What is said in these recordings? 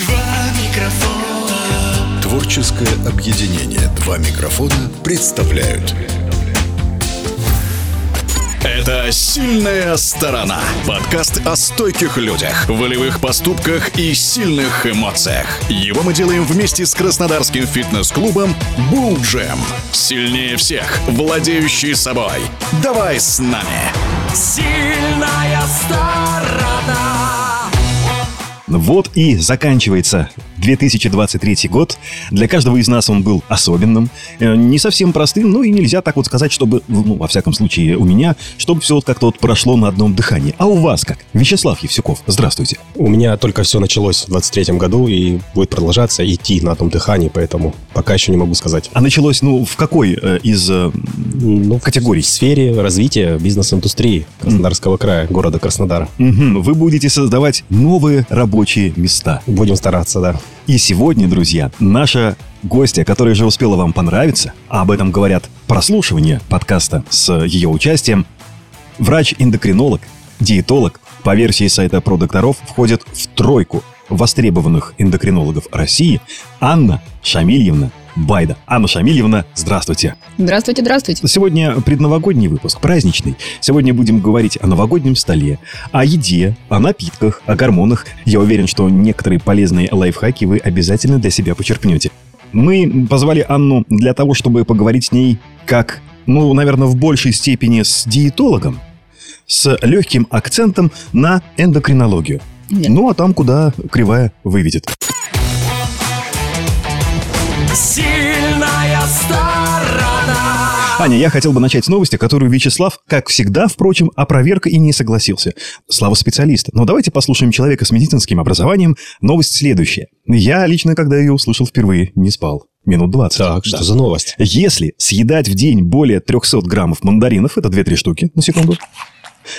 Два микрофона. Творческое объединение «Два микрофона» представляют Это «Сильная сторона». Подкаст о стойких людях, волевых поступках и сильных эмоциях. Его мы делаем вместе с краснодарским фитнес-клубом «Булл Джем». Сильнее всех, владеющий собой. Давай с нами. Сильная сторона. Вот и заканчивается 2023 год. Для каждого из нас он был особенным, э, не совсем простым, ну и нельзя так вот сказать, чтобы, ну, во всяком случае, у меня, чтобы все вот как-то вот прошло на одном дыхании. А у вас как? Вячеслав Евсюков, здравствуйте. У меня только все началось в 23 году и будет продолжаться идти на одном дыхании, поэтому пока еще не могу сказать. А началось, ну, в какой э, из э, Ну, категорий? В сфере развития бизнес-индустрии Краснодарского края, города Краснодара. Мгм, Вы будете создавать новые рабочие места. Будем стараться, да. И сегодня, друзья, наша гостья, которая же успела вам понравиться, а об этом говорят прослушивания подкаста с ее участием, врач-эндокринолог, диетолог, по версии сайта про докторов, входит в тройку востребованных эндокринологов России Анна Шамильевна Байда. Анна Шамильевна, здравствуйте. Здравствуйте, здравствуйте. Сегодня предновогодний выпуск, праздничный. Сегодня будем говорить о новогоднем столе, о еде, о напитках, о гормонах. Я уверен, что некоторые полезные лайфхаки вы обязательно для себя почерпнете. Мы позвали Анну для того, чтобы поговорить с ней как, ну, наверное, в большей степени с диетологом, с легким акцентом на эндокринологию. Верно. Ну, а там, куда кривая выведет. Сильная сторона. Аня, я хотел бы начать с новости, которую Вячеслав, как всегда, впрочем, опроверг и не согласился. Слава специалиста. Но давайте послушаем человека с медицинским образованием. Новость следующая. Я лично, когда ее услышал впервые, не спал. Минут 20. Так, что за новость? Если съедать в день более 300 граммов мандаринов, это 2-3 штуки, на секунду,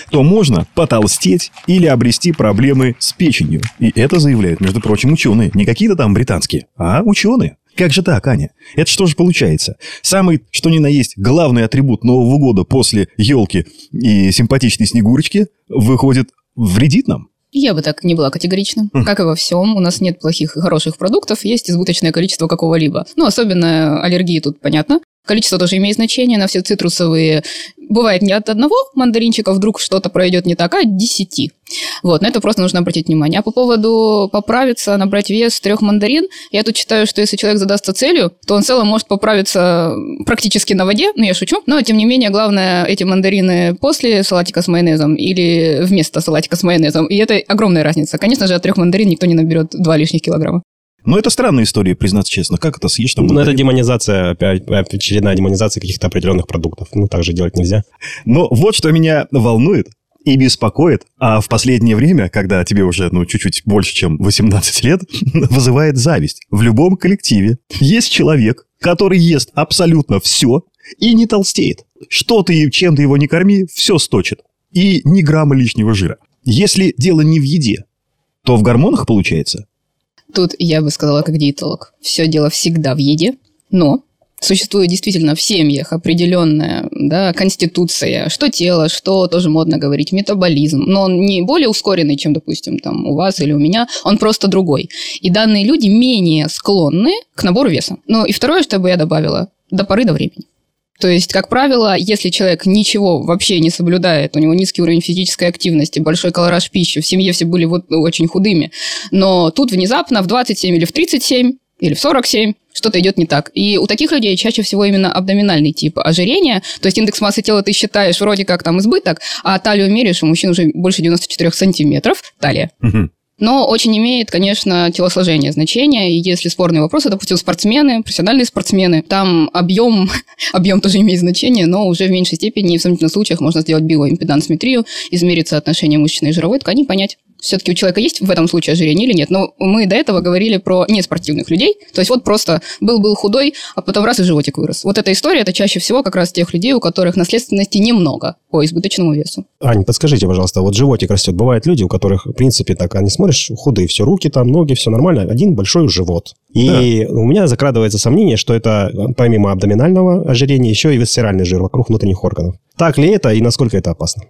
то можно потолстеть или обрести проблемы с печенью. И это заявляют, между прочим, ученые. Не какие-то там британские, а ученые. Как же так, Аня? Это что же получается? Самый, что ни на есть, главный атрибут Нового года после елки и симпатичной Снегурочки выходит, вредит нам? Я бы так не была категорична. Как и во всем, у нас нет плохих и хороших продуктов, есть избыточное количество какого-либо. Ну, особенно аллергии тут понятно. Количество тоже имеет значение на все цитрусовые. Бывает не от одного мандаринчика вдруг что-то пройдет не так, а от десяти. Вот, на это просто нужно обратить внимание. А по поводу поправиться, набрать вес трех мандарин, я тут считаю, что если человек задастся целью, то он в целом может поправиться практически на воде, ну я шучу, но тем не менее, главное, эти мандарины после салатика с майонезом или вместо салатика с майонезом, и это огромная разница. Конечно же, от трех мандарин никто не наберет два лишних килограмма. Но это странная история, признаться честно. Как это съешь там Ну, это демонизация, опять, опять очередная демонизация каких-то определенных продуктов. Ну, так же делать нельзя. Но вот что меня волнует и беспокоит, а в последнее время, когда тебе уже, ну, чуть-чуть больше, чем 18 лет, вызывает зависть. В любом коллективе есть человек, который ест абсолютно все и не толстеет. Что ты, чем ты его не корми, все сточит. И ни грамма лишнего жира. Если дело не в еде, то в гормонах получается? Тут я бы сказала как диетолог. Все дело всегда в еде, но существует действительно в семьях определенная да, конституция, что тело, что тоже модно говорить, метаболизм. Но он не более ускоренный, чем, допустим, там у вас или у меня, он просто другой. И данные люди менее склонны к набору веса. Ну и второе, что бы я добавила, до поры до времени. То есть, как правило, если человек ничего вообще не соблюдает, у него низкий уровень физической активности, большой колораж пищи, в семье все были вот очень худыми, но тут внезапно в 27 или в 37 или в 47 что-то идет не так. И у таких людей чаще всего именно абдоминальный тип ожирения, то есть индекс массы тела ты считаешь вроде как там избыток, а талию меряешь, у мужчин уже больше 94 сантиметров талия. Но очень имеет, конечно, телосложение значение. И если спорные вопросы, допустим, спортсмены, профессиональные спортсмены, там объем, объем тоже имеет значение, но уже в меньшей степени и в сомнительных случаях можно сделать биоимпедансметрию, измерить соотношение мышечной и жировой ткани, понять, все-таки у человека есть в этом случае ожирение или нет. Но мы до этого говорили про неспортивных людей. То есть вот просто был-был худой, а потом раз и животик вырос. Вот эта история, это чаще всего как раз тех людей, у которых наследственности немного по избыточному весу. Ань, подскажите, пожалуйста, вот животик растет. Бывают люди, у которых, в принципе, так, они смотришь, худые, все руки там, ноги, все нормально, один большой живот. И у меня закрадывается сомнение, что это помимо абдоминального ожирения еще и висцеральный жир вокруг внутренних органов. Так ли это и насколько это опасно?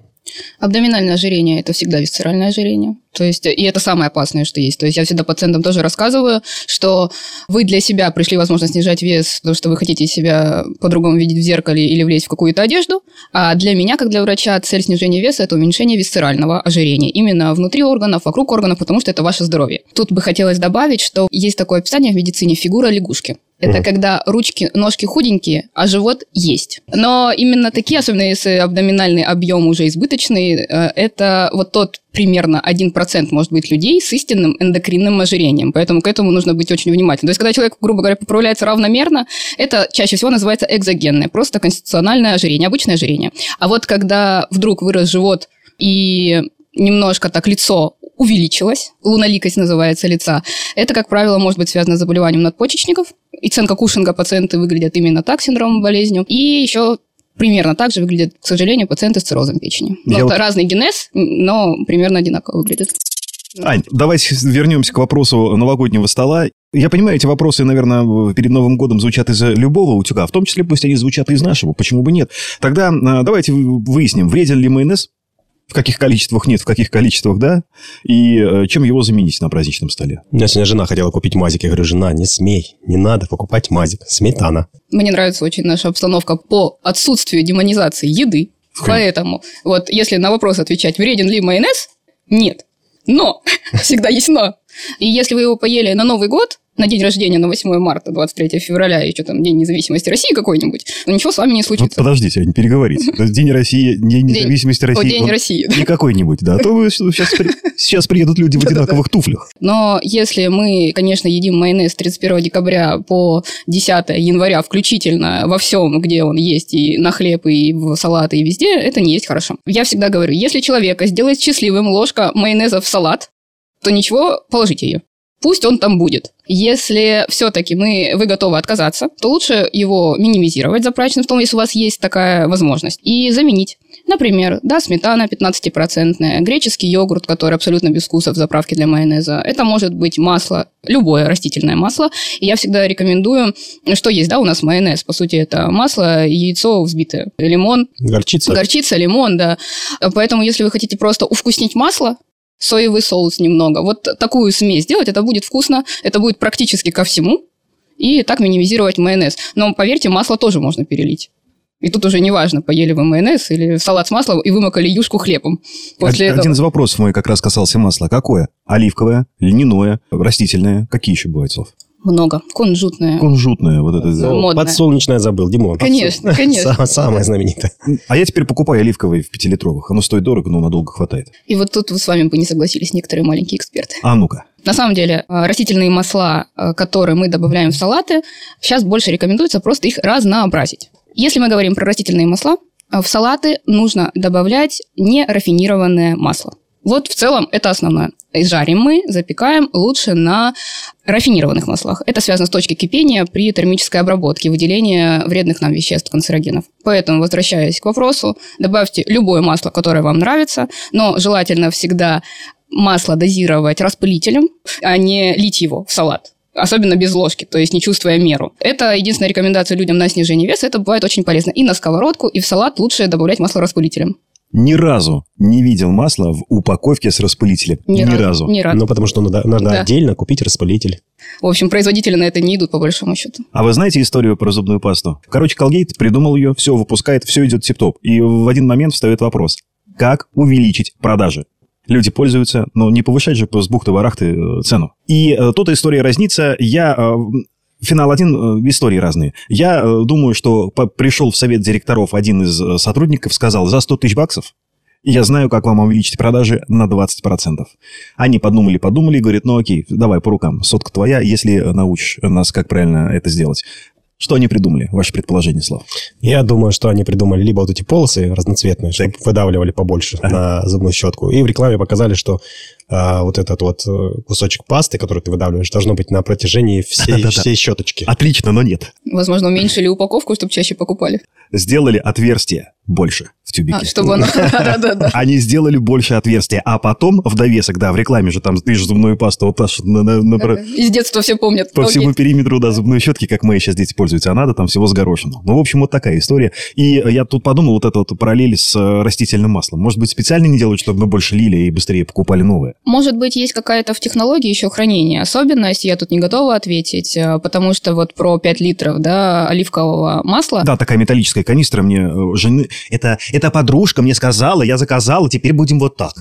Абдоминальное ожирение – это всегда висцеральное ожирение. То есть, и это самое опасное, что есть. То есть, я всегда пациентам тоже рассказываю, что вы для себя пришли, возможно, снижать вес, потому что вы хотите себя по-другому видеть в зеркале или влезть в какую-то одежду. А для меня, как для врача, цель снижения веса – это уменьшение висцерального ожирения. Именно внутри органов, вокруг органов, потому что это ваше здоровье. Тут бы хотелось добавить, что есть такое описание в медицине – фигура лягушки. Это когда ручки, ножки худенькие, а живот есть. Но именно такие, особенно если абдоминальный объем уже избыточный, э, это вот тот примерно 1% может быть людей с истинным эндокринным ожирением. Поэтому к этому нужно быть очень внимательным. То есть, когда человек, грубо говоря, поправляется равномерно, это чаще всего называется экзогенное, просто конституциональное ожирение, обычное ожирение. А вот когда вдруг вырос живот и немножко так лицо увеличилось, луноликость называется лица, это, как правило, может быть связано с заболеванием надпочечников. И ценка Кушинга пациенты выглядят именно так, синдромом болезнью. И еще примерно так же выглядят, к сожалению, пациенты с циррозом печени. Это вот- разный генез, но примерно одинаково выглядят. Ань, давайте вернемся к вопросу новогоднего стола. Я понимаю, эти вопросы, наверное, перед Новым годом звучат из любого утюга, в том числе пусть они звучат и из нашего, почему бы нет. Тогда а, давайте выясним, вреден ли майонез, в каких количествах нет, в каких количествах да, и э, чем его заменить на праздничном столе. У меня сегодня жена хотела купить мазик. Я говорю, жена, не смей, не надо покупать мазик. Сметана. Мне нравится очень наша обстановка по отсутствию демонизации еды. Поэтому вот если на вопрос отвечать, вреден ли майонез, нет. Но, всегда есть но. И если вы его поели на Новый год, на день рождения, на 8 марта, 23 февраля, и что там, День независимости России какой-нибудь, то ничего с вами не Вот случится. подождите, не переговорите. День России, День независимости О, России. День он России. Не какой-нибудь, да. А то сейчас, при- сейчас приедут люди в одинаковых туфлях. Но если мы, конечно, едим майонез с 31 декабря по 10 января включительно во всем, где он есть, и на хлеб, и в салаты, и везде, это не есть хорошо. Я всегда говорю, если человека сделает счастливым ложка майонеза в салат, то ничего, положите ее. Пусть он там будет. Если все-таки мы, вы готовы отказаться, то лучше его минимизировать заправочным столом, если у вас есть такая возможность, и заменить. Например, да, сметана 15%, греческий йогурт, который абсолютно без вкуса в заправке для майонеза. Это может быть масло, любое растительное масло. И я всегда рекомендую, что есть, да, у нас майонез. По сути, это масло, яйцо взбитое, лимон, Горчица. горчица, лимон, да. Поэтому, если вы хотите просто увкуснить масло, соевый соус немного, вот такую смесь сделать, это будет вкусно, это будет практически ко всему, и так минимизировать майонез. Но поверьте, масло тоже можно перелить. И тут уже неважно, поели вы майонез или салат с маслом и вымокали юшку хлебом. После Один этого... из вопросов мой как раз касался масла. Какое? Оливковое, льняное, растительное? Какие еще бывают слов? Много. Кунжутное. Кунжутное, вот это. да. О, модное. Подсолнечное забыл, Димон. Конечно, конечно. Сам- Самое знаменитое. А я теперь покупаю оливковые в пятилитровых. Оно стоит дорого, но надолго хватает. И вот тут с вами бы не согласились некоторые маленькие эксперты. А ну-ка. На самом деле, э, растительные масла, э, которые мы добавляем в салаты, сейчас больше рекомендуется просто их разнообразить. Если мы говорим про растительные масла, э, в салаты нужно добавлять нерафинированное масло. Вот в целом это основное. И жарим мы, запекаем лучше на рафинированных маслах. Это связано с точки кипения при термической обработке, выделения вредных нам веществ, канцерогенов. Поэтому, возвращаясь к вопросу, добавьте любое масло, которое вам нравится, но желательно всегда масло дозировать распылителем, а не лить его в салат. Особенно без ложки, то есть не чувствуя меру. Это единственная рекомендация людям на снижение веса. Это бывает очень полезно. И на сковородку, и в салат лучше добавлять масло распылителем. Ни разу не видел масла в упаковке с распылителем. Ни, разу. Ни разу. Ну, потому что надо, надо Да. отдельно купить распылитель. В общем, производители на это не идут, по большому счету. А вы знаете историю про зубную пасту? Короче, Колгейт придумал ее, все выпускает, все идет тип-топ. И в один момент встает вопрос. Как увеличить продажи? Люди пользуются, но не повышать же с бухты-барахты э, цену. И э, тут история разнится. Я... э, Финал один, э, истории разные. Я э, думаю, что пришел в совет директоров один из э, сотрудников, сказал, за 100 тысяч баксов я знаю, как вам увеличить продажи на 20%. Они подумали, подумали, и говорят, ну окей, давай по рукам, сотка твоя, если научишь нас, как правильно это сделать. Что они придумали? Ваше предположение, Слав? Я думаю, что они придумали либо вот эти полосы разноцветные, чтобы выдавливали побольше на зубную щетку. И в рекламе показали, что а, вот этот вот э, кусочек пасты, который ты выдавливаешь, должно быть на протяжении всей, всей щеточки. Отлично, но нет. Возможно, уменьшили упаковку, чтобы чаще покупали. Сделали отверстие больше в тюбике. А, чтобы оно... Да-да-да. Они сделали больше отверстия, а потом в довесок, да, в рекламе же там, ты же зубную пасту вот так, на, на- на Из детства все помнят. по всему периметру, да, зубной щетки, как мои сейчас дети пользуются, а надо там всего с горошину. Ну, в общем, вот такая история. И я тут подумал, вот это вот параллель с э, растительным маслом. Может быть, специально не делают, чтобы мы больше лили и быстрее покупали новое? Может быть, есть какая-то в технологии еще хранения особенность, я тут не готова ответить, э, потому что вот про 5 литров да, оливкового масла, Да, такая металлическая канистра мне э, жены... Это, это подружка мне сказала, я заказала, теперь будем вот так.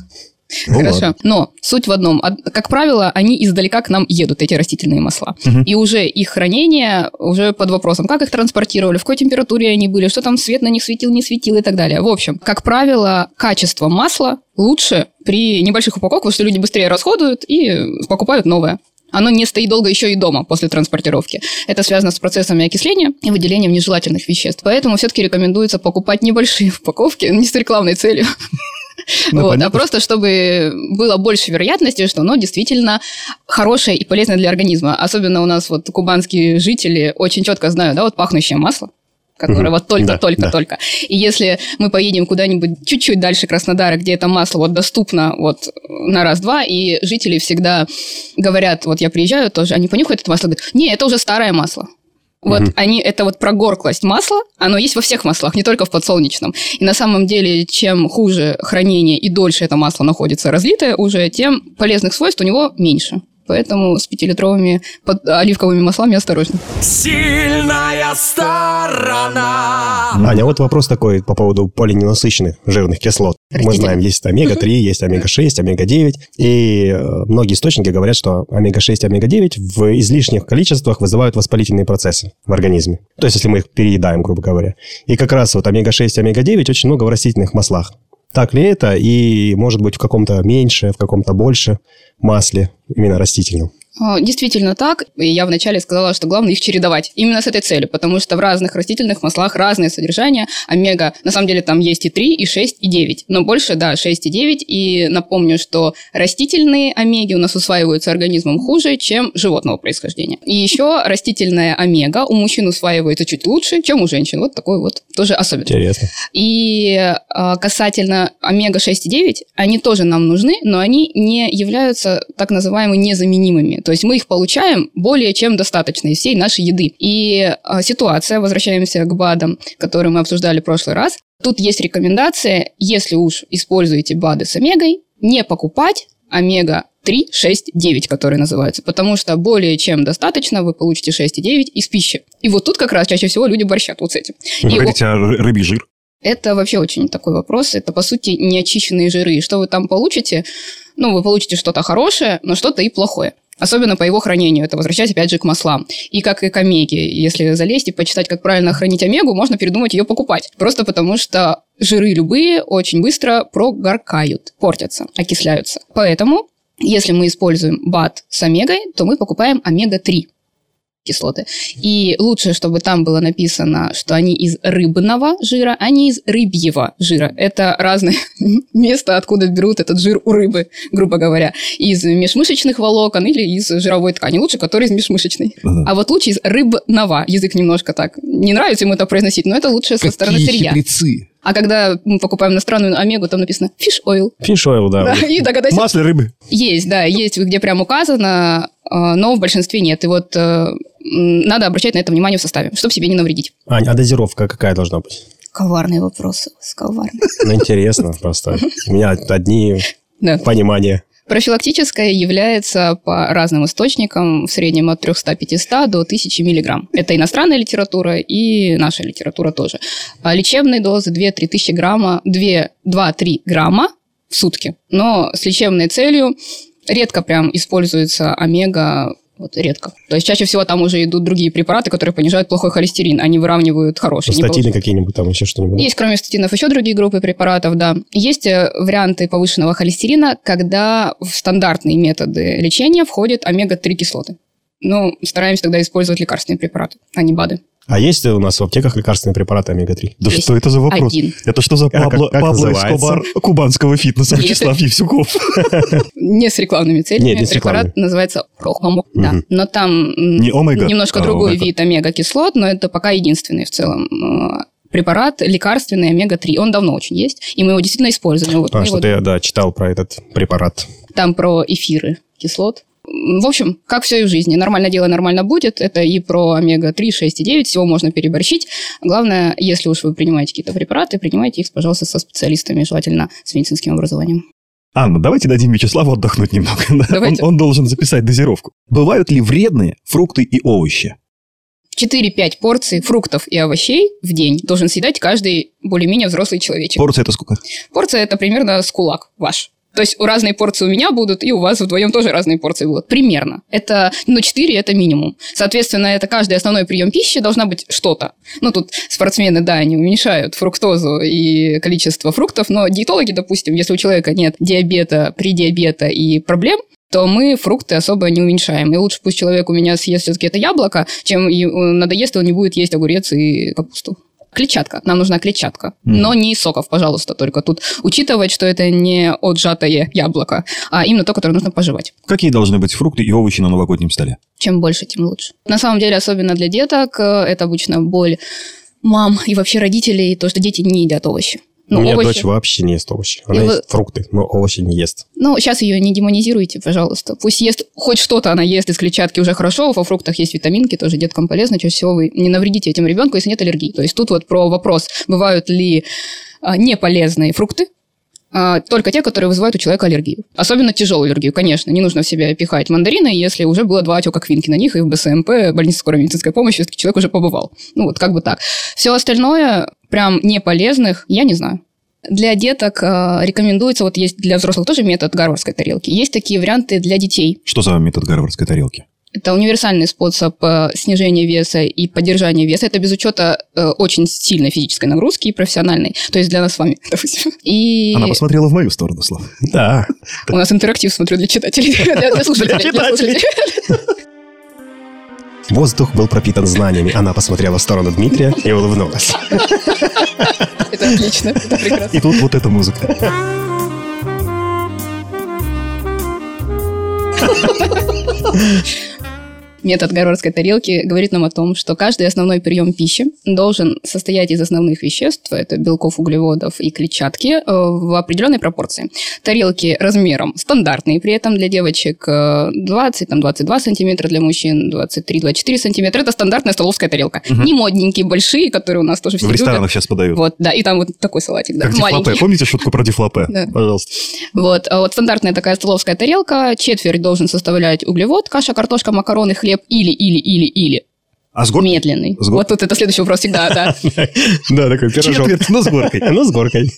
Ну, Хорошо. ладно. Но суть в одном. Од- Как правило, они издалека к нам едут, эти растительные масла. Мгм. И уже их хранение уже под вопросом, как их транспортировали, в какой температуре они были, что там свет на них светил, не светил и так далее. В общем, как правило, качество масла лучше при небольших упаковках, потому что люди быстрее расходуют и покупают новое. Оно не стоит долго еще и дома после транспортировки. Это связано с процессами окисления и выделением нежелательных веществ. Поэтому все-таки рекомендуется покупать небольшие упаковки, не с рекламной целью, Ну, вот, а просто чтобы было больше вероятности, что оно действительно хорошее и полезное для организма. Особенно у нас вот кубанские жители очень четко знают, да, вот пахнущее масло которое Мгм. вот Да, только-только-только. И если мы поедем куда-нибудь чуть-чуть дальше Краснодара, где это масло вот доступно вот на раз-два, и жители всегда говорят, вот я приезжаю тоже, они понюхают это масло, говорят, не, это уже старое масло. Вот Мгм. они, это вот прогорклость масла, оно есть во всех маслах, не только в подсолнечном. И на самом деле, чем хуже хранение и дольше это масло находится разлитое уже, тем полезных свойств у него меньше. Поэтому с пятилитровыми под- оливковыми маслами осторожно. Сильная сторона. Аня, вот вопрос такой по поводу полиненасыщенных жирных кислот. Мы знаем, есть омега-3, есть омега-6, омега-9. И э, многие источники говорят, что омега-6 и омега-9 в излишних количествах вызывают воспалительные процессы в организме. То есть, если мы их переедаем, грубо говоря. И как раз вот омега-6 и омега-9 очень много в растительных маслах. Так ли это? И, может быть, в каком-то меньше, в каком-то больше масле, именно растительном. А, Действительно так. И я вначале сказала, что главное их чередовать. Именно с этой целью, потому что в разных растительных маслах разные содержания. Омега, на самом деле, там есть и 3, и 6, и 9. Но больше, да, 6 и 9. И напомню, что растительные омеги у нас усваиваются организмом хуже, чем животного происхождения. И еще растительная омега у мужчин усваивается чуть лучше, чем у женщин. Вот такой вот тоже особенность. Интересно. И а, касательно омега-6 и 9, они тоже нам нужны, но они не являются так называемыми незаменимыми. То есть мы их получаем более чем достаточно из всей нашей еды. И а, ситуация, возвращаемся к БАДам, которые мы обсуждали в прошлый раз, тут есть рекомендация, если уж используете БАДы с омегой, не покупать омега 3, 6, 9, которые называются, потому что более чем достаточно вы получите 6 и 9 из пищи. И вот тут как раз чаще всего люди борщат вот с этим. Вы И о- хотите а ры- рыбий жир? это вообще очень такой вопрос. Это, по сути, неочищенные жиры. Что вы там получите? Ну, вы получите что-то хорошее, но что-то и плохое. Особенно по его хранению. Это возвращаясь, опять же, к маслам. И как и к омеге. Если залезть и почитать, как правильно хранить омегу, можно передумать ее покупать. Просто потому что жиры любые очень быстро прогоркают, портятся, окисляются. Поэтому, если мы используем БАТ с омегой, то мы покупаем омега-3 кислоты. И лучше, чтобы там было написано, что они из рыбного жира, а не из рыбьего жира. Это разное место, откуда берут этот жир у рыбы, грубо говоря. Из межмышечных волокон или из жировой ткани. Лучше, который из межмышечной. Ага. А вот лучше из рыбного. Язык немножко так. Не нравится ему это произносить, но это лучше со стороны сырья. хитрецы. А когда мы покупаем иностранную омегу, там написано fish oil. Fish oil, да. Да, и догадайся, Масло рыбы. есть, да, есть, где прям указано, э, но в большинстве нет. И вот э, надо обращать на это внимание в составе, чтобы себе не навредить. Ань, а дозировка какая должна быть? Коварные вопросы, коварные. Ну, интересно просто. У меня одни понимания. Профилактическое является по разным источникам в среднем от 300-500 до 1000 миллиграмм. Это иностранная литература и наша литература тоже. А лечебные дозы 2-3 тысячи грамма, 2-3 грамма в сутки. Но с лечебной целью редко прям используется омега, вот редко. То есть чаще всего там уже идут другие препараты, которые понижают плохой холестерин, они выравнивают хороший. Статины какие-нибудь там, еще что-нибудь. Есть, кроме статинов, еще другие группы препаратов, да. Есть э, варианты повышенного холестерина, когда в стандартные методы лечения входят омега-3 кислоты. Ну, стараемся тогда использовать лекарственные препараты, а не БАДы. А есть у нас в аптеках лекарственные препараты омега-3? Да Есть что это за вопрос? один. Это что за Как- Пабло, как Пабло называется? Эскобар кубанского фитнеса Вячеслав Евсюков? Не с рекламными целями. Нет, не с Препарат называется Рохамок. Да. Но там немножко а другой вид омега-кислот, но это пока единственный в целом э, препарат лекарственный омега-3. Он давно очень есть, и мы его действительно используем. И вот А, что-то я, да, читал про этот препарат. Там про эфиры кислот. В общем, как все и в жизни. Нормально дело нормально будет. Это и про омега-3, 6 и 9. Всего можно переборщить. Главное, если уж вы принимаете какие-то препараты, принимайте их, пожалуйста, со специалистами, желательно с медицинским образованием. Анна, давайте дадим Вячеславу отдохнуть немного. да? Он, он должен записать дозировку. Бывают ли вредные фрукты и овощи? 4-5 порций фруктов и овощей в день должен съедать каждый более-менее взрослый человечек. Порция это сколько? Порция это примерно с кулак ваш. То есть у разные порции у меня будут, и у вас вдвоем тоже разные порции будут. Примерно. Это, ну, 4 это минимум. Соответственно, это каждый основной прием пищи должна быть что-то. Ну, тут спортсмены, да, они уменьшают фруктозу и количество фруктов, но диетологи, допустим, если у человека нет диабета, предиабета и проблем, то мы фрукты особо не уменьшаем. И лучше пусть человек у меня съест все-таки это яблоко, чем э, надоест, он не будет есть огурец и капусту. Клетчатка. Нам нужна клетчатка. Мгм. Но не из соков, пожалуйста, только тут учитывать, что это не отжатое яблоко, а именно то, которое нужно пожевать. Какие должны быть фрукты и овощи на новогоднем столе? Чем больше, тем лучше. На самом деле, особенно для деток, э, это обычно боль мам и вообще родителей, то, что дети не едят овощи. Ну, У меня овощи- дочь вообще не ест овощи. Она И вы- ест фрукты, но овощи не ест. Ну, сейчас ее не демонизируйте, пожалуйста. Пусть ест хоть что-то, она ест из клетчатки уже хорошо, во фруктах есть витаминки, тоже деткам полезно. Чаще всего вы не навредите этим ребенку, если нет аллергии. То есть тут вот про вопрос, бывают ли а, неполезные фрукты, только те, которые вызывают у человека аллергию. Особенно тяжелую аллергию, конечно. Не нужно в себя пихать мандарины, если уже было два отека квинки на них, и в БСМП, больнице скорой медицинской помощи, все-таки человек уже побывал. Ну, вот как бы так. Все остальное, прям неполезных, я не знаю. Для деток э, рекомендуется, вот есть для взрослых тоже метод гарвардской тарелки. Есть такие варианты для детей. Что за метод гарвардской тарелки? Это универсальный способ э, снижения веса и поддержания веса. Это без учета э, очень сильной физической нагрузки и профессиональной. То есть для нас с вами, допустим. И Она посмотрела в мою сторону, Слав. Да. у нас интерактив, смотрю, для читателей. Для слушателей. Воздух был пропитан знаниями. Она посмотрела в сторону Дмитрия и улыбнулась. Это отлично, это прекрасно. И тут вот эта музыка. Метод гарвардской тарелки говорит нам о том, что каждый основной прием пищи должен состоять из основных веществ, это белков, углеводов и клетчатки, э, в определенной пропорции. Тарелки размером стандартные, при этом для девочек э, 20, там 22 сантиметра, для мужчин 23-24 сантиметра. Это стандартная столовская тарелка. Не модненькие, большие, которые у нас тоже все В любят. ресторанах сейчас подают. Вот, да, и там вот такой салатик, да, Как дифлопе. маленький. Помните шутку про дифлопе? Да. Пожалуйста. Вот, а вот стандартная такая столовская тарелка, четверть должен составлять углевод, каша, картошка, макароны, хлеб или, или, или, или. А с горкой? Медленный. С гор- Вот тут это следующий вопрос всегда, да. Да, такой пирожок. Четверть, но с горкой. Ну, с горкой.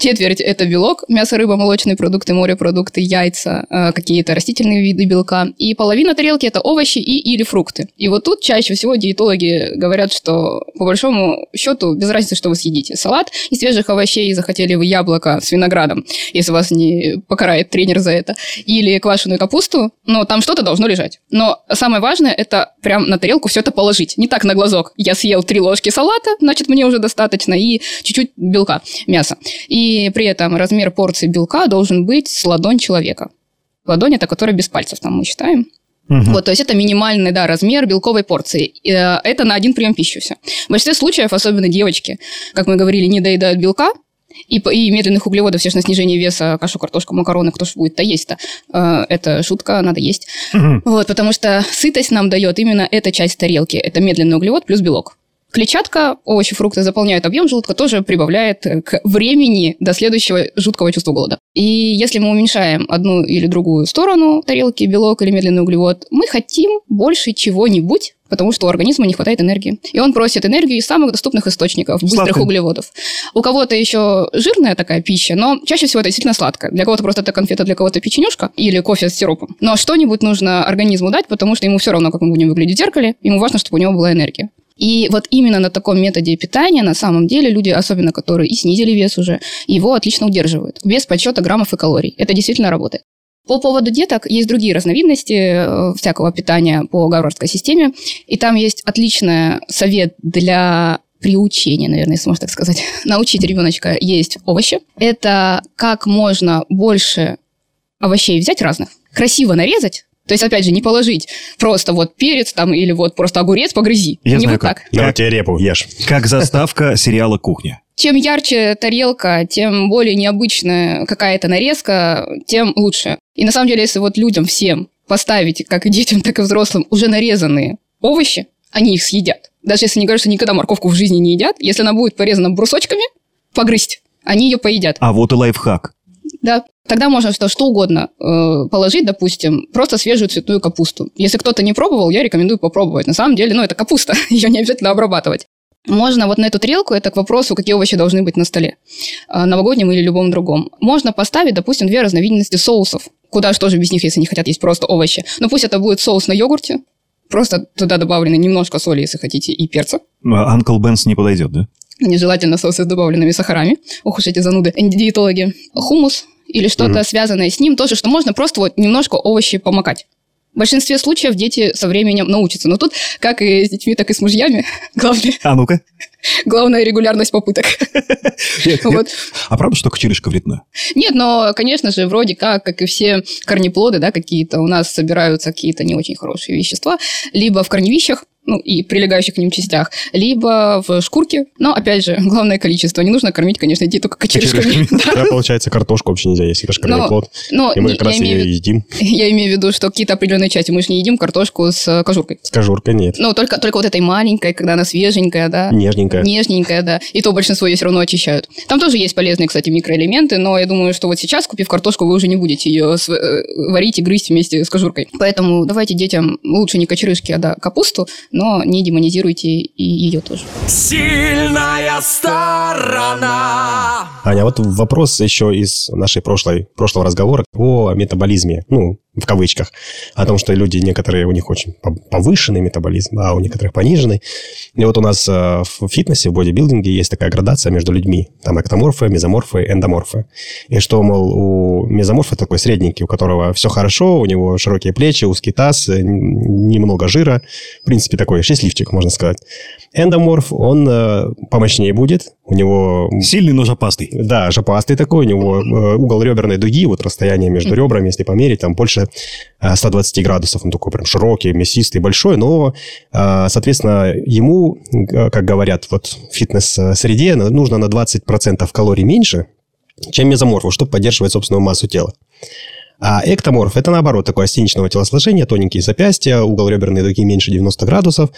Четверть – это белок, мясо, рыба, молочные продукты, морепродукты, яйца, э, какие-то растительные виды белка. И половина тарелки – это овощи и или фрукты. И вот тут чаще всего диетологи говорят, что по большому счету без разницы, что вы съедите. Салат из свежих овощей, захотели вы яблоко с виноградом, если вас не покарает тренер за это, или квашеную капусту, но там что-то должно лежать. Но самое важное – это прям на тарелку все это положить. Не так на глазок. Я съел три ложки салата, значит, мне уже достаточно, и чуть-чуть белка, мяса. И при этом размер порции белка должен быть с ладонь человека. Ладонь это которая без пальцев, там мы считаем. Мгм. Вот, то есть это минимальный, да, размер белковой порции. Э, Это на один прием пищи все. В большинстве случаев, особенно девочки, как мы говорили, не доедают белка, и, и медленных углеводов, все же на снижение веса, кашу, картошку, макароны, кто же будет-то есть-то. Э, Это шутка, надо есть. Вот, потому что сытость нам дает именно эта часть тарелки. Это медленный углевод плюс белок. Клетчатка, овощи, фрукты заполняют объем желудка, тоже прибавляет э, к времени до следующего жуткого чувства голода. И если мы уменьшаем одну или другую сторону тарелки, белок или медленный углевод, мы хотим больше чего-нибудь, потому что у организма не хватает энергии. И он просит энергию из самых доступных источников, быстрых Сладкое. углеводов. У кого-то еще жирная такая пища, но чаще всего это действительно сладкое. Для кого-то просто это конфета, для кого-то печенюшка или кофе с сиропом. Но что-нибудь нужно организму дать, потому что ему все равно, как мы будем выглядеть в зеркале, ему важно, чтобы у него была энергия. И вот именно на таком методе питания на самом деле люди, особенно которые и снизили вес уже, его отлично удерживают. Без подсчета граммов и калорий. Это действительно работает. По поводу деток есть другие разновидности э, всякого питания по гарвардской системе, и там есть отличный совет для приучения, наверное, если можно так сказать. Научить ребеночка есть овощи. Это как можно больше овощей взять разных, красиво нарезать, то есть, опять же, не положить просто вот перец там или вот просто огурец погрызи. Я не знаю вот как. так. Давай тебе репу ешь. Как заставка сериала «Кухня». Чем ярче тарелка, тем более необычная какая-то нарезка, тем лучше. И на самом деле, если вот людям всем поставить, как и детям, так и взрослым, уже нарезанные овощи, они их съедят. Даже если они говорят, что никогда морковку в жизни не едят, если она будет порезана брусочками, погрызть, они ее поедят. А вот и лайфхак. Да, тогда можно что, что угодно э, положить, допустим, просто свежую цветную капусту. Если кто-то не пробовал, я рекомендую попробовать. На самом деле, ну, это капуста, ее не обязательно обрабатывать. Можно вот на эту тарелку, это к вопросу, какие овощи должны быть на столе, э, новогоднем или любом другом. Можно поставить, допустим, две разновидности соусов. Куда же тоже без них, если не хотят есть просто овощи. Но пусть это будет соус на йогурте, просто туда добавлено немножко соли, если хотите, и перца. А Анкл Бенс не подойдет, да? Нежелательно соусы с добавленными сахарами. Ох уж эти зануды. Диетологи. Хумус или что-то связанное с ним, тоже, что можно просто вот немножко овощи помакать. В большинстве случаев дети со временем научатся. Но тут, как и с детьми, так и с мужьями, главное, А ну-ка. главная регулярность попыток. Вот. А правда, что кочерышка вредна? Нет, но, конечно же, вроде как, как и все корнеплоды, да, какие-то, у нас собираются какие-то не очень хорошие вещества, либо в корневищах, ну, и прилегающих к ним частях, либо в шкурке. Но, опять же, главное количество. Не нужно кормить, конечно, детей только кочерышками. Да. Да, получается, картошку вообще нельзя есть. Это же плод. но И мы как раз в ее едим. Я имею в виду, что какие-то определенные части. Мы же не едим картошку с э, кожуркой. С кожуркой нет. Ну, только, только вот этой маленькой, когда она свеженькая, да. Нежненькая. Нежненькая, да. И то большинство ее все равно очищают. Там тоже есть полезные, кстати, микроэлементы, но я думаю, что вот сейчас, купив картошку, вы уже не будете ее э, варить и грызть вместе с кожуркой. Поэтому давайте детям лучше не кочерышки, а да, капусту, но не демонизируйте и ее тоже. Сильная сторона. Аня, вот вопрос еще из нашей прошлой, прошлого разговора о метаболизме, ну, в кавычках, о том, что люди, некоторые, у них очень пов- повышенный метаболизм, а у некоторых пониженный. И вот у нас э, в фитнесе, в бодибилдинге есть такая градация между людьми. Там эктоморфы, мезоморфы, эндоморфы. И что, мол, у мезоморфа такой средненький, у которого все хорошо, у него широкие плечи, узкий таз, немного жира. В принципе, такой счастливчик, можно сказать. Эндоморф, он э, помощнее будет, у него Сильный, но жопастый. да, жопастый такой, у него э, угол реберной дуги, вот расстояние между ребрами, если померить, там больше э, 120 градусов. Он такой прям широкий, мясистый, большой, но, э, соответственно, ему, э, как говорят, вот в фитнес-среде нужно на 20% калорий меньше, чем мезоморфу, чтобы поддерживать собственную массу тела. А эктоморф – это, наоборот, такое осеничного телосложения, тоненькие запястья, угол реберной дуги меньше 90 градусов.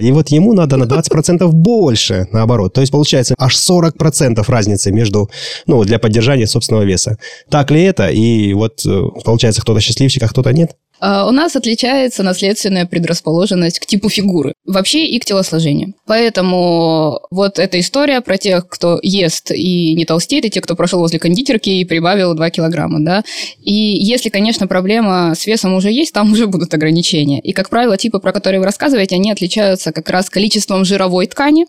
И вот ему надо на 20% больше, наоборот. То есть, получается, аж 40% разницы между, ну, для поддержания собственного веса. Так ли это? И вот, э, получается, кто-то счастливчик, а кто-то нет? А У нас отличается наследственная предрасположенность к типу фигуры, вообще и к телосложению. Поэтому вот эта история про тех, кто ест и не толстеет, и те, кто прошел возле кондитерки и прибавил 2 килограмма, да. И если, конечно, проблема с весом уже есть, там уже будут ограничения. И, как правило, типы, про которые вы рассказываете, они отличаются как раз количеством жировой ткани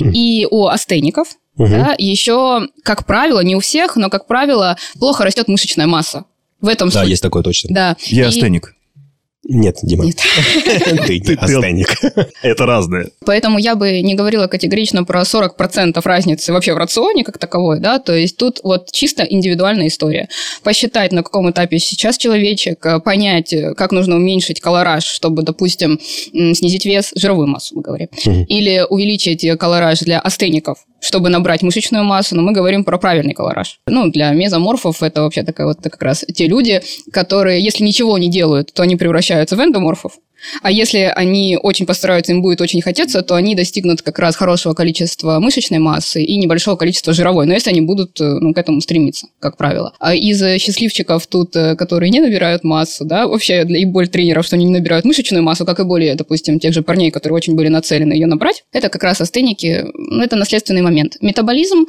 и у астеников, Мгм. да, еще, как правило, не у всех, но, как правило, плохо растет мышечная масса. В этом Да, суть. есть такое точно. Да. Я И- астеник. Нет, Дима. Нет. Ты ты- астеник. Это разное. Поэтому я бы не говорила категорично про 40% разницы вообще в рационе как таковой, да, то есть тут вот чисто индивидуальная история. Посчитать, на каком этапе сейчас человечек, э, понять, э, как нужно уменьшить колораж, чтобы, допустим, снизить вес, жировую массу, мы говорим, Мгм. или увеличить э, колораж для астеников, чтобы набрать мышечную массу, но мы говорим про правильный колораж. Ну, для мезоморфов это вообще такая вот как раз те люди, которые, если ничего не делают, то они превращаются в эндоморфов, а если они очень постараются, им будет очень хотеться, то они достигнут как раз хорошего количества мышечной массы и небольшого количества жировой. Но если они будут э, ну, к этому стремиться, как правило. А из э, счастливчиков тут, э, которые не набирают массу, да, вообще для и боль тренеров, что они не набирают мышечную массу, как и более, допустим, тех же парней, которые очень были нацелены ее набрать, это как раз астеники, ну, это наследственный момент. Метаболизм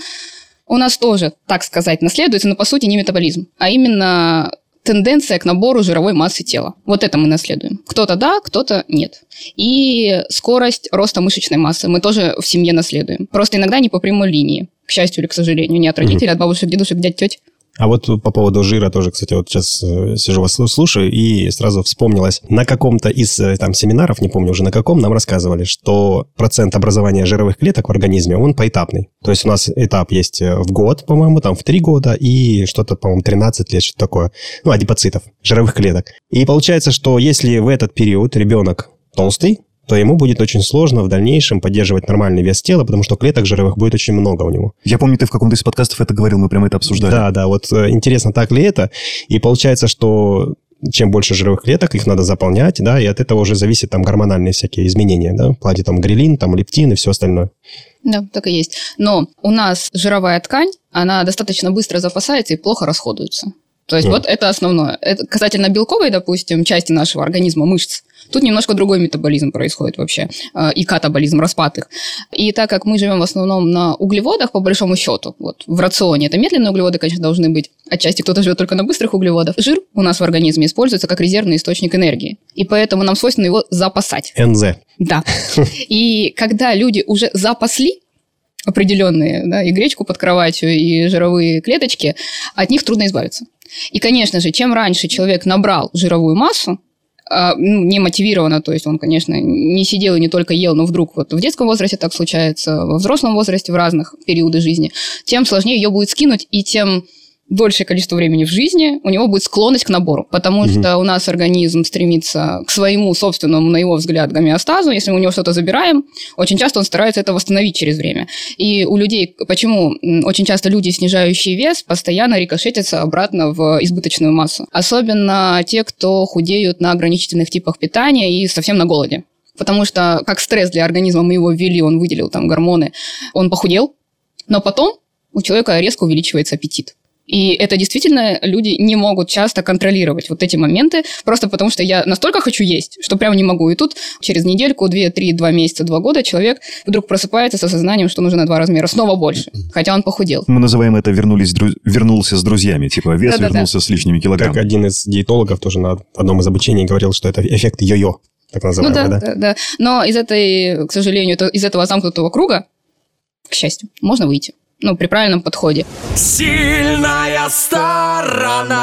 у нас тоже, так сказать, наследуется, но по сути не метаболизм, а именно тенденция к набору жировой массы тела. Вот это мы наследуем. Кто-то да, кто-то нет. И скорость роста мышечной массы мы тоже в семье наследуем. Просто иногда не по прямой линии. К счастью или к сожалению. Не от родителей, а от бабушек, дедушек, дядь, теть. А вот по поводу жира тоже, кстати, вот сейчас э, сижу вас слу- слушаю и сразу вспомнилось. На каком-то из э, там семинаров, не помню уже на каком, нам рассказывали, что процент образования жировых клеток в организме, он поэтапный. То есть у нас этап есть э, в год, по-моему, там в 3 года и что-то, по-моему, 13 лет, что такое. Ну, адипоцитов, жировых клеток. И получается, что если в этот период ребенок толстый, то ему будет очень сложно в дальнейшем поддерживать нормальный вес тела, потому что клеток жировых будет очень много у него. Я помню, ты в каком-то из подкастов это говорил, мы прямо это обсуждали. Да, да, вот э, интересно, так ли это? И получается, что чем больше жировых клеток, их надо заполнять, да, и от этого уже зависят там гормональные всякие изменения, да, в плане там грелин, там лептин и все остальное. Да, так и есть. Но у нас жировая ткань, она достаточно быстро запасается и плохо расходуется. То есть Мгм. вот это основное. Это касательно белковой, допустим, части нашего организма, мышц. Тут немножко другой метаболизм происходит вообще, э, и катаболизм, распад их. И так как мы живем в основном на углеводах, по большому счету, вот в рационе, это медленные углеводы, конечно, должны быть, отчасти кто-то живет только на быстрых углеводах. Жир у нас в организме используется как резервный источник энергии, и поэтому нам свойственно его запасать. НЗ. Да. И когда люди уже запасли определенные, да, и гречку под кроватью, и жировые клеточки, от них трудно избавиться. И, конечно же, чем раньше человек набрал жировую массу, а, ну, не мотивированно, то есть он, конечно, не сидел и не только ел, но вдруг вот в детском возрасте так случается, во взрослом возрасте, в разных периоды жизни, тем сложнее ее будет скинуть, и тем большее количество времени в жизни, у него будет склонность к набору, потому Мгм. что у нас организм стремится к своему собственному, на его взгляд, гомеостазу. Если мы у него что-то забираем, очень часто он старается это восстановить через время. И у людей, почему очень часто люди, снижающие вес, постоянно рикошетятся обратно в избыточную массу. Особенно те, кто худеют на ограничительных типах питания и совсем на голоде. Потому что как стресс для организма мы его ввели, он выделил там гормоны, он похудел, но потом у человека резко увеличивается аппетит. И это действительно люди не могут часто контролировать вот эти моменты, просто потому что я настолько хочу есть, что прям не могу. И тут через недельку, две, три, два месяца, два года человек вдруг просыпается с осознанием, что нужно на два размера снова больше, хотя он похудел. Мы называем это вернулись, дру- вернулся с друзьями. Типа вес Да-да-да. вернулся с лишними Как килограммами. один из диетологов тоже на одном из обучений говорил, что это эффект йо-йо, так Ну называемый, да, да? да, да. Но из этой, к сожалению, это- из этого замкнутого круга, к счастью, можно выйти. Ну, при правильном подходе. Сильная сторона.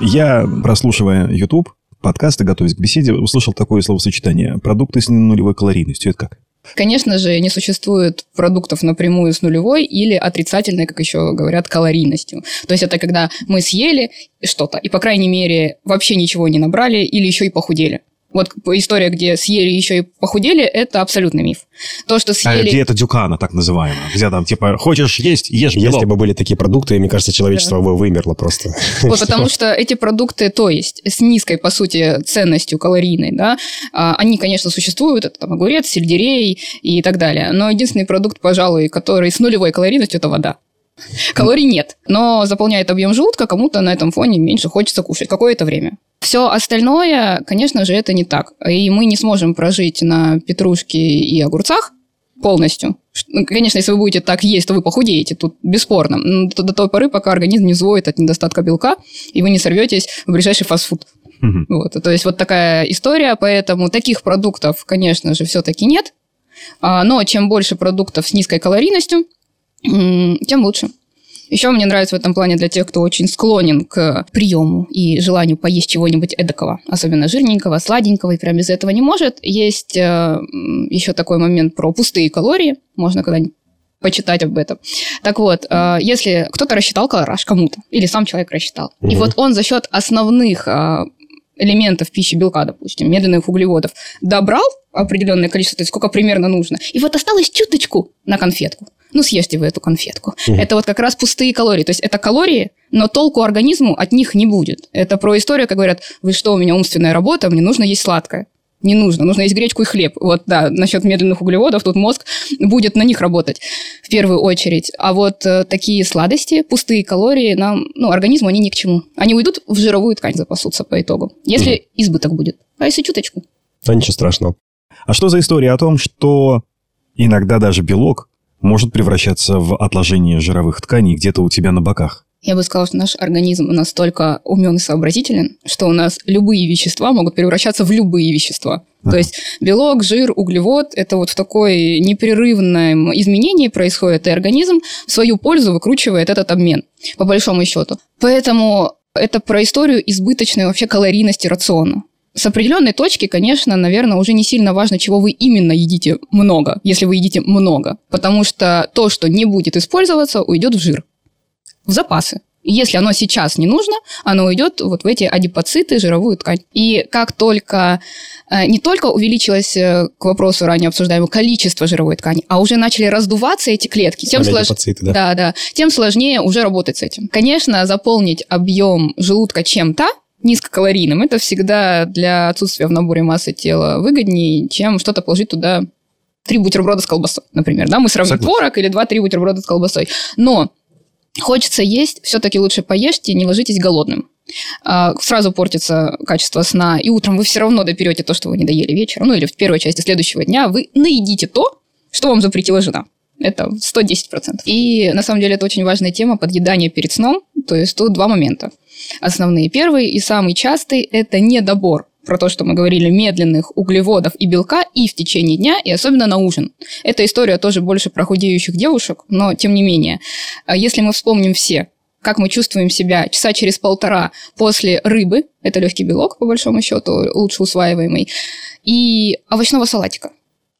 Я, прослушивая YouTube, подкасты, готовясь к беседе, услышал такое словосочетание. Продукты с нулевой калорийностью. Это как? Конечно же, не существует продуктов напрямую с нулевой или отрицательной, как еще говорят, калорийностью. То есть это когда мы съели что-то и, по крайней мере, вообще ничего не набрали или еще и похудели. Вот история, где съели еще и похудели, это абсолютный миф. То, что А съели... диета Дюкана, так называемая. Где там, типа, хочешь есть, ешь белок. Если бы были такие продукты, мне кажется, человечество бы вымерло просто. Вот, потому что эти продукты, то есть с низкой, по сути, ценностью калорийной, да, а, они, конечно, существуют, это там огурец, сельдерей и так далее. Но единственный продукт, пожалуй, который с нулевой калорийностью, это вода. Калорий нет, но заполняет объем желудка, кому-то на этом фоне меньше хочется кушать какое-то время. Все остальное, конечно же, это не так. И мы не сможем прожить на петрушке и огурцах полностью. Ну, Конечно, если вы будете так есть, то вы похудеете, тут бесспорно. Но До, той поры, пока организм не взвоет от недостатка белка, и вы не сорветесь в ближайший фастфуд. Мгм. Вот, то есть вот такая история, поэтому таких продуктов, конечно же, все-таки нет. А, Но чем больше продуктов с низкой калорийностью, тем лучше. Еще мне нравится в этом плане для тех, кто очень склонен к приему и желанию поесть чего-нибудь эдакого, особенно жирненького, сладенького, и прям без этого не может. Есть э, еще такой момент про пустые калории, можно когда-нибудь почитать об этом. Так вот, э, если кто-то рассчитал колораж кому-то, или сам человек рассчитал, и Мгм. вот он за счет основных э, элементов пищи белка, допустим, медленных углеводов, добрал определенное количество, то есть сколько примерно нужно, и вот осталось чуточку на конфетку. Ну, съешьте вы эту конфетку. Мгм. Это вот как раз пустые калории. То есть это калории, но толку организму от них не будет. Это про историю, как говорят, вы что, у меня умственная работа, мне нужно есть сладкое. Не нужно, нужно есть гречку и хлеб. Вот, да, насчет медленных углеводов, тут мозг будет на них работать в первую очередь. А вот э, такие сладости, пустые калории, нам, ну, организму они ни к чему. Они уйдут в жировую ткань, запасутся по итогу, если избыток будет. А если чуточку? Да ничего страшного. А что за история о том, что иногда даже белок может превращаться в отложение жировых тканей где-то у тебя на боках? Я бы сказала, что наш организм настолько умен и сообразителен, что у нас любые вещества могут превращаться в любые вещества. То есть белок, жир, углевод – это вот в такое непрерывное изменение происходит, и организм в свою пользу выкручивает этот обмен, по большому счету. Поэтому это про историю избыточной вообще калорийности рациона. С определенной точки, конечно, наверное, уже не сильно важно, чего вы именно едите много, если вы едите много. Потому что то, что не будет использоваться, уйдет в жир в запасы. Если оно сейчас не нужно, оно уйдет вот в эти адипоциты, жировую ткань. И как только э, не только увеличилось э, к вопросу ранее обсуждаемого количество жировой ткани, а уже начали раздуваться эти клетки, тем, слож... да? Да, да, тем сложнее уже работать с этим. Конечно, заполнить объем желудка чем-то, низкокалорийным, это всегда для отсутствия в наборе массы тела выгоднее, чем что-то положить туда три бутерброда с колбасой, например. Да, мы сравним Согласен. творог или два-три бутерброда с колбасой. Но Хочется есть, все-таки лучше поешьте, не ложитесь голодным. А, Сразу портится качество сна, и утром вы все равно доперете то, что вы не доели вечером, ну или в первой части следующего дня, вы наедите то, что вам запретила жена. Это 110%. И на самом деле это очень важная тема подъедания перед сном. То есть тут два момента. Основные. Первый и самый частый – это недобор про то, что мы говорили, медленных углеводов и белка и в течение дня, и особенно на ужин. Эта история тоже больше про худеющих девушек, но тем не менее. А Если мы вспомним все, как мы чувствуем себя часа через полтора после рыбы, это легкий белок, по большому счету, лучше усваиваемый, и овощного салатика.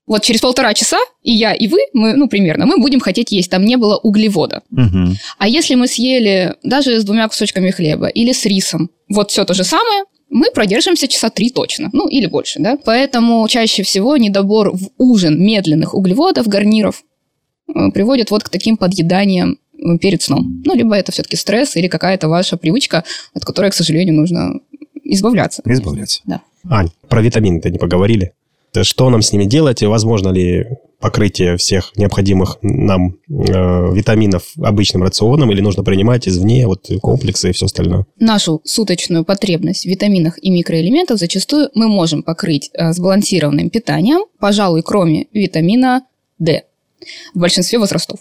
Вот через полтора часа и я, и вы, мы, ну, примерно, мы будем хотеть есть. Там не было углевода. Мгм. А если мы съели даже с двумя кусочками хлеба или с рисом, вот все то же самое, мы продержимся часа три точно, ну или больше, да. Поэтому чаще всего недобор в ужин медленных углеводов, гарниров э, приводит вот к таким подъеданиям э, перед сном. Ну, либо это все-таки стресс или какая-то ваша привычка, от которой, к сожалению, нужно избавляться. Избавляться. Ань, про витамины-то не поговорили. Да Что нам с ними делать? Возможно ли покрытие всех необходимых нам э, витаминов обычным рационом или нужно принимать извне вот комплексы и все остальное? Нашу суточную потребность в витаминах и микроэлементах зачастую мы можем покрыть э, сбалансированным питанием, пожалуй, кроме витамина D в большинстве возрастов.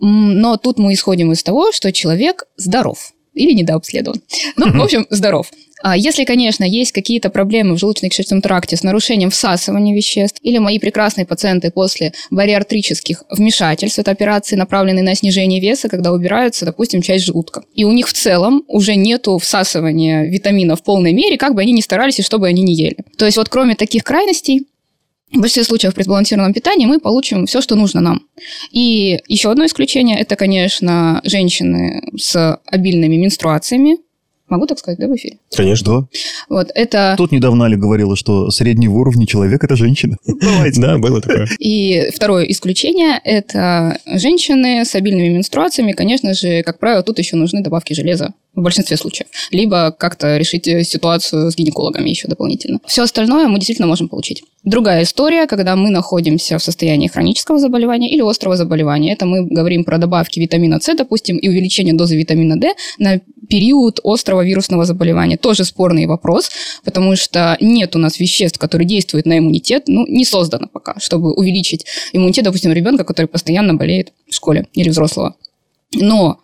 Но тут мы исходим из того, что человек здоров или недообследован. Ну, в общем, здоров. А если, конечно, есть какие-то проблемы в желудочно-кишечном тракте с нарушением всасывания веществ, или мои прекрасные пациенты после бариатрических вмешательств, это операции, направленные на снижение веса, когда убираются, допустим, часть желудка. И у них в целом уже нету всасывания витаминов в полной мере, как бы они ни старались и что бы они ни ели. То есть вот кроме таких крайностей, в большинстве случаев при сбалансированном питании мы получим все, что нужно нам. И еще одно исключение – это, конечно, женщины с обильными менструациями. Могу так сказать, да, в эфире? Конечно. Да. Вот это... Тут недавно Аля говорила, что среднего уровня человек – это женщина. Давайте. Да, было такое. И второе исключение – это женщины с обильными менструациями. Конечно же, как правило, тут еще нужны добавки железа в большинстве случаев. Либо как-то решить э, ситуацию с гинекологами еще дополнительно. Все остальное мы действительно можем получить. Другая история, когда мы находимся в состоянии хронического заболевания или острого заболевания. Это мы говорим про добавки витамина С, допустим, и увеличение дозы витамина D на период острого вирусного заболевания. Тоже спорный вопрос, потому что нет у нас веществ, которые действуют на иммунитет, ну, не создано пока, чтобы увеличить иммунитет, допустим, ребенка, который постоянно болеет в школе или взрослого. Но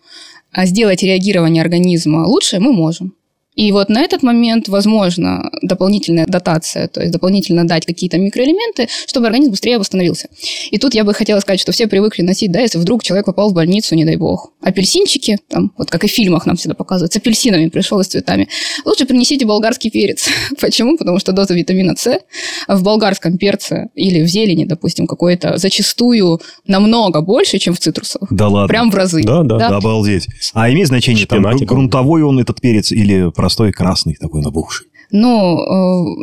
а сделать реагирование организма лучше мы можем. И вот на этот момент возможно дополнительная дотация, то есть дополнительно дать какие-то микроэлементы, чтобы организм быстрее восстановился. И тут я бы хотела сказать, что все привыкли носить, да, если вдруг человек попал в больницу, не дай бог. Апельсинчики, там, вот как и в фильмах нам всегда показывают, с апельсинами пришел и с цветами. Лучше принесите болгарский перец. Почему? Потому что доза витамина С в болгарском перце или в зелени, допустим, какой-то зачастую намного больше, чем в цитрусовых. Да ладно. Прям в разы. Да, да. Да. Обалдеть. А имеет значение, там, Шпинатиком. грунтовой он этот перец или простой красный такой набухший? Ну,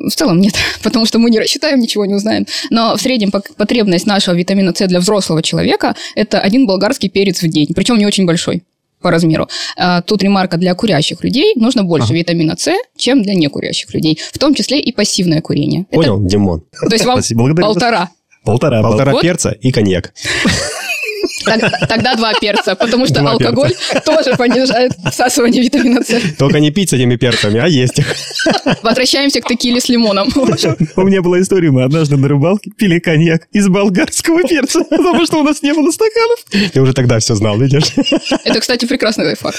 э, в целом нет, потому что мы не рассчитаем, ничего не узнаем. Но в среднем потребность нашего витамина С для взрослого человека – это один болгарский перец в день, причем не очень большой по размеру. А Тут ремарка для курящих людей нужно больше витамина С, чем для некурящих людей, в том числе и пассивное курение. Это- Понял, Димон? то есть вам Спасибо, благодарю вас. полтора. Полтора. Полтора Вот. перца и коньяк. Тогда два перца, потому что алкоголь тоже понижает всасывание витамина С. Только не пить с этими перцами, а есть их. Возвращаемся к текиле с лимоном. У меня была история, мы однажды на рыбалке пили коньяк из болгарского перца, потому что у нас не было стаканов. Ты уже тогда все знал, видишь? Это, кстати, прекрасный лайфхак.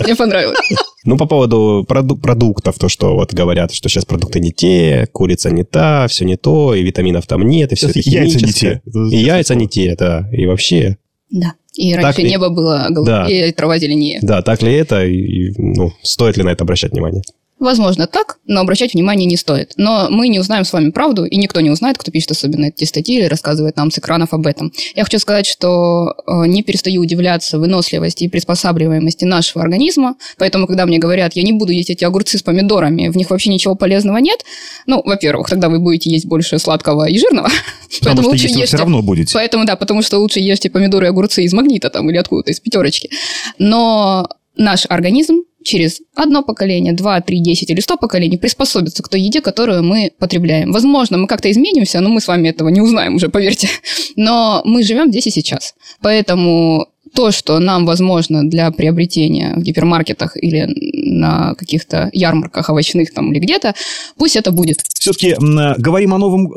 Мне понравилось. Ну, по поводу проду- продуктов, то, что вот говорят, что сейчас продукты не те, курица не та, все не то, и витаминов там нет, и все это яйца не химическое. те. И яйца не те, да. И вообще, Да. И раньше ли? небо было голубее, трава зеленее. да, так ли это, и, ну, стоит ли на это обращать внимание? Возможно, так, но обращать внимание не стоит. Но мы не узнаем с вами правду, и никто не узнает, кто пишет особенно эти статьи или рассказывает нам с экранов об этом. Я хочу сказать, что э, не перестаю удивляться выносливости и приспосабливаемости нашего организма, поэтому, когда мне говорят, я не буду есть эти огурцы с помидорами, в них вообще ничего полезного нет, ну, во-первых, тогда вы будете есть больше сладкого и жирного, Потому что лучше есть вы все ешьте- равно будете. Поэтому, да, потому что лучше ешьте помидоры и огурцы из магнита там или откуда-то, из пятерочки. Но наш организм через одно поколение, два, три, десять или сто поколений приспособится к той еде, которую мы потребляем. Возможно, мы как-то изменимся, но мы с вами этого не узнаем уже, поверьте. Но мы живем здесь и сейчас. Поэтому то, что нам возможно для приобретения в гипермаркетах или на каких-то ярмарках овощных там или где-то, пусть это будет. Все-таки говорим о новом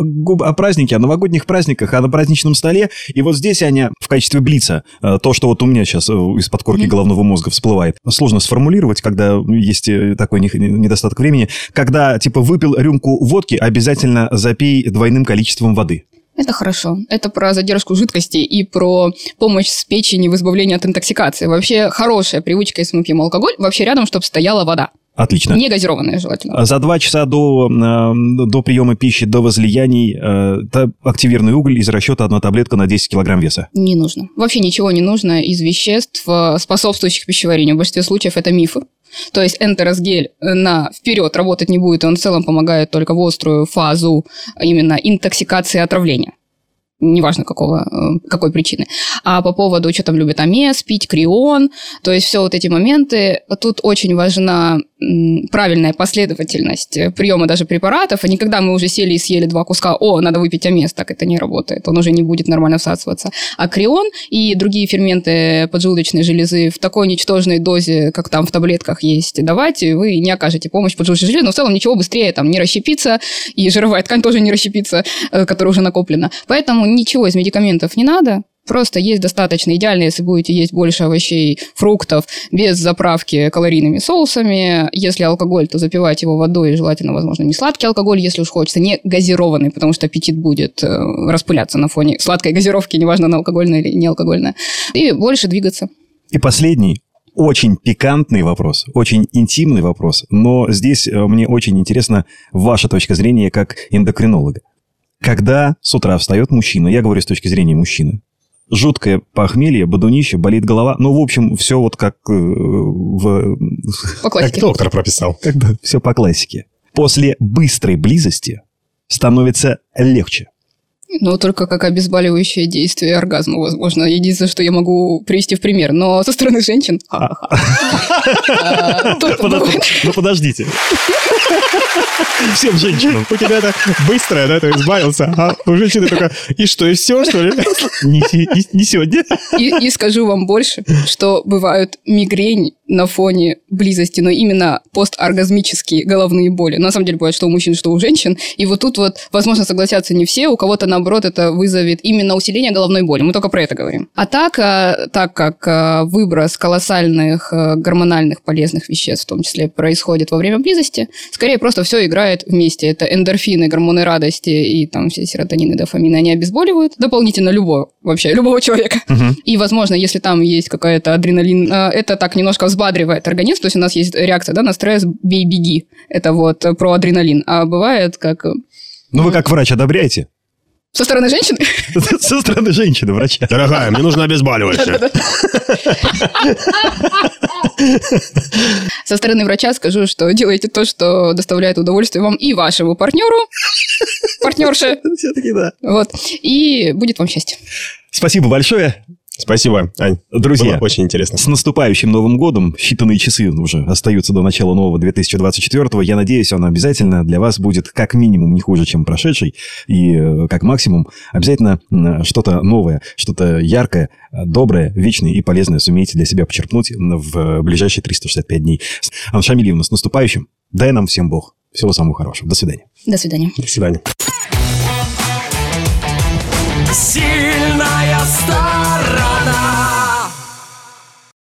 о празднике, о новогодних праздниках, о праздничном столе. И вот здесь, Аня, в качестве блица, э, то, что вот у меня сейчас из-под корки Мгм. головного мозга всплывает, сложно сформулировать, когда есть э, такой не- недостаток времени. Когда, типа, выпил рюмку водки, обязательно запей двойным количеством воды. Это хорошо. Это про задержку жидкости и про помощь с печени в избавлении от интоксикации. Вообще хорошая привычка, если мы пьем алкоголь, вообще рядом, чтобы стояла вода. Отлично. Не газированная желательно. За два часа до, э, до приема пищи, до возлияний, э, активированный уголь из расчета одна таблетка на 10 килограмм веса. Не нужно. Вообще ничего не нужно из веществ, э, способствующих пищеварению. В большинстве случаев это мифы. То есть энтеросгель на вперед работать не будет, он в целом помогает только в острую фазу именно интоксикации отравления. Неважно, какого, э, какой причины. А по поводу, что там любят амес, пить, крион, то есть все вот эти моменты, тут очень важна правильная последовательность приема даже препаратов, а не когда мы уже сели и съели два куска, о, надо выпить амес, так это не работает, он уже не будет нормально всасываться. А крион и другие ферменты поджелудочной железы в такой ничтожной дозе, как там в таблетках есть, давать, вы не окажете помощь поджелудочной железе, но в целом ничего быстрее там не расщепится, и жировая ткань тоже не расщепится, э, которая уже накоплена. Поэтому ничего из медикаментов не надо, Просто есть достаточно идеально, если будете есть больше овощей, фруктов, без заправки калорийными соусами. Если алкоголь, то запивать его водой, желательно, возможно, не сладкий алкоголь, если уж хочется, не газированный, потому что аппетит будет э, распыляться на фоне сладкой газировки, неважно, она алкогольная или не алкогольная. И больше двигаться. И последний, очень пикантный вопрос, очень интимный вопрос, но здесь э, мне очень интересна ваша точка зрения как эндокринолога. Когда с утра встает мужчина, я говорю с точки зрения мужчины, жуткое похмелье, бодунище, болит голова, ну, в общем, все вот как э, в... По Как классике. доктор прописал. Когда все по классике. После быстрой близости становится легче. Ну, только как обезболивающее действие оргазма, возможно. Единственное, что я могу привести в пример. Но со стороны женщин... ха-ха-ха. А. Ну, подождите. Всем женщинам. У тебя это быстрое, да, ты избавился, а у женщины только, и что, и все, что ли? Не, се- не сегодня. И, скажу вам больше, что бывают мигрень на фоне близости, но именно посторгазмические головные боли. На самом деле бывает, что у мужчин, что у женщин. И вот тут вот, возможно, согласятся не все, у кого-то, наоборот, это вызовет именно усиление головной боли. Мы только про это говорим. А так, а, так как а, выброс колоссальных а, гормональных полезных веществ, в том числе, происходит во время близости, скорее просто все играет вместе. Это эндорфины, гормоны радости и там все серотонины, дофамины, они обезболивают дополнительно любого, вообще любого человека. И, возможно, если там есть какая-то адреналин, а, это так немножко взбадривает организм. То есть у нас есть реакция да, на стресс «бей-беги». Это вот про адреналин. А бывает как... э, Ну, вы как врач одобряете? Со стороны женщины? Со стороны женщины, врача. Дорогая, мне нужно обезболивающее. Со стороны врача скажу, что делайте то, что доставляет удовольствие вам и вашему партнеру, партнерше. Все-таки да. Вот. И будет вам счастье. Спасибо большое. Спасибо, Ань. Друзья, Было очень интересно. С наступающим Новым годом. Считанные часы уже остаются до начала нового 2024. Я надеюсь, он обязательно для вас будет как минимум не хуже, чем прошедший. И э, как максимум обязательно что-то новое, что-то яркое, доброе, вечное и полезное сумеете для себя почерпнуть в ближайшие 365 дней. Анна Шамильевна, с наступающим. Дай нам всем Бог. Всего самого хорошего. До свидания. До свидания. До свидания.